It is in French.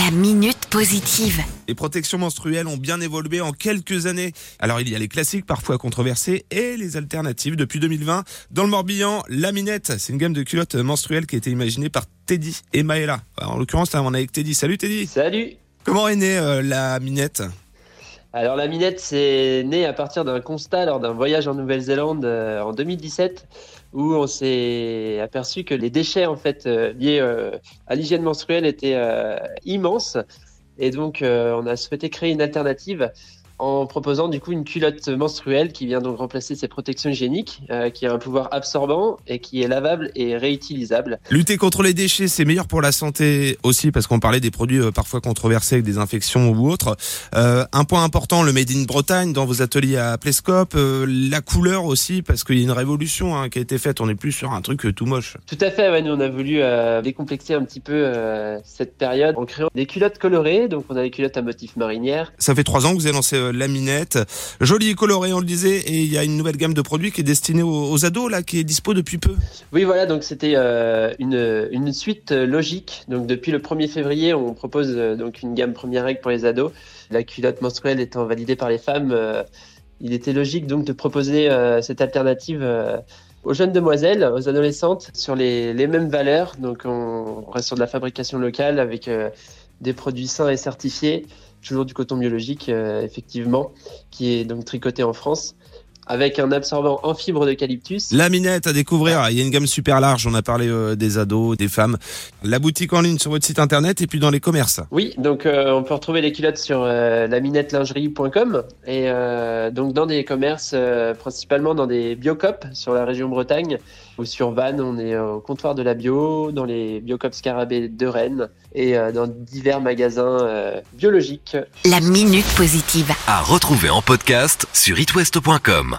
La minute positive. Les protections menstruelles ont bien évolué en quelques années. Alors il y a les classiques parfois controversés et les alternatives. Depuis 2020, dans le Morbihan, la Minette, c'est une gamme de culottes menstruelles qui a été imaginée par Teddy et Maëla. En l'occurrence, là, on est avec Teddy. Salut Teddy. Salut Comment est née euh, la Minette? Alors la minette, c'est né à partir d'un constat lors d'un voyage en Nouvelle-Zélande euh, en 2017 où on s'est aperçu que les déchets en fait euh, liés euh, à l'hygiène menstruelle étaient immenses. Et donc on a souhaité créer une alternative en proposant du coup une culotte menstruelle qui vient donc remplacer ces protections hygiéniques, euh, qui a un pouvoir absorbant et qui est lavable et réutilisable. Lutter contre les déchets, c'est meilleur pour la santé aussi parce qu'on parlait des produits euh, parfois controversés avec des infections ou autres. Euh, un point important, le Made in Bretagne dans vos ateliers à Plescope, euh, la couleur aussi parce qu'il y a une révolution hein, qui a été faite. On n'est plus sur un truc tout moche. Tout à fait, ouais, nous on a voulu décomplexer un petit peu cette période en créant des culottes colorées, donc on a des culottes à motif marinière. Ça fait trois ans que vous avez lancé la Minette, jolie et colorée, on le disait, et il y a une nouvelle gamme de produits qui est destinée aux, ados là, qui est dispo depuis peu. Oui, voilà, donc c'était euh, une, suite euh, logique. Donc depuis le 1er février, on propose euh, donc une gamme première règle pour les ados. La culotte menstruelle étant validée par les femmes, il était logique donc de proposer cette alternative aux jeunes demoiselles, aux adolescentes, sur les, mêmes valeurs. Donc on reste sur de la fabrication locale avec euh, des produits sains et certifiés, toujours du coton biologique, euh, effectivement, qui est donc tricoté en France, avec un absorbant en fibre d'eucalyptus. La Minette à découvrir, il y a une gamme super large, on a parlé euh, des ados, des femmes. La boutique en ligne sur votre site internet et puis dans les commerces. Oui, donc euh, on peut retrouver les culottes sur euh, laminettelingerie.com et donc dans des commerces, principalement dans des Biocop sur la région Bretagne sur Vannes, on est au comptoir de la bio, dans les Biocop Scarabée de Rennes et euh, dans divers magasins euh, biologiques. La minute positive. À retrouver en podcast sur itwest.com.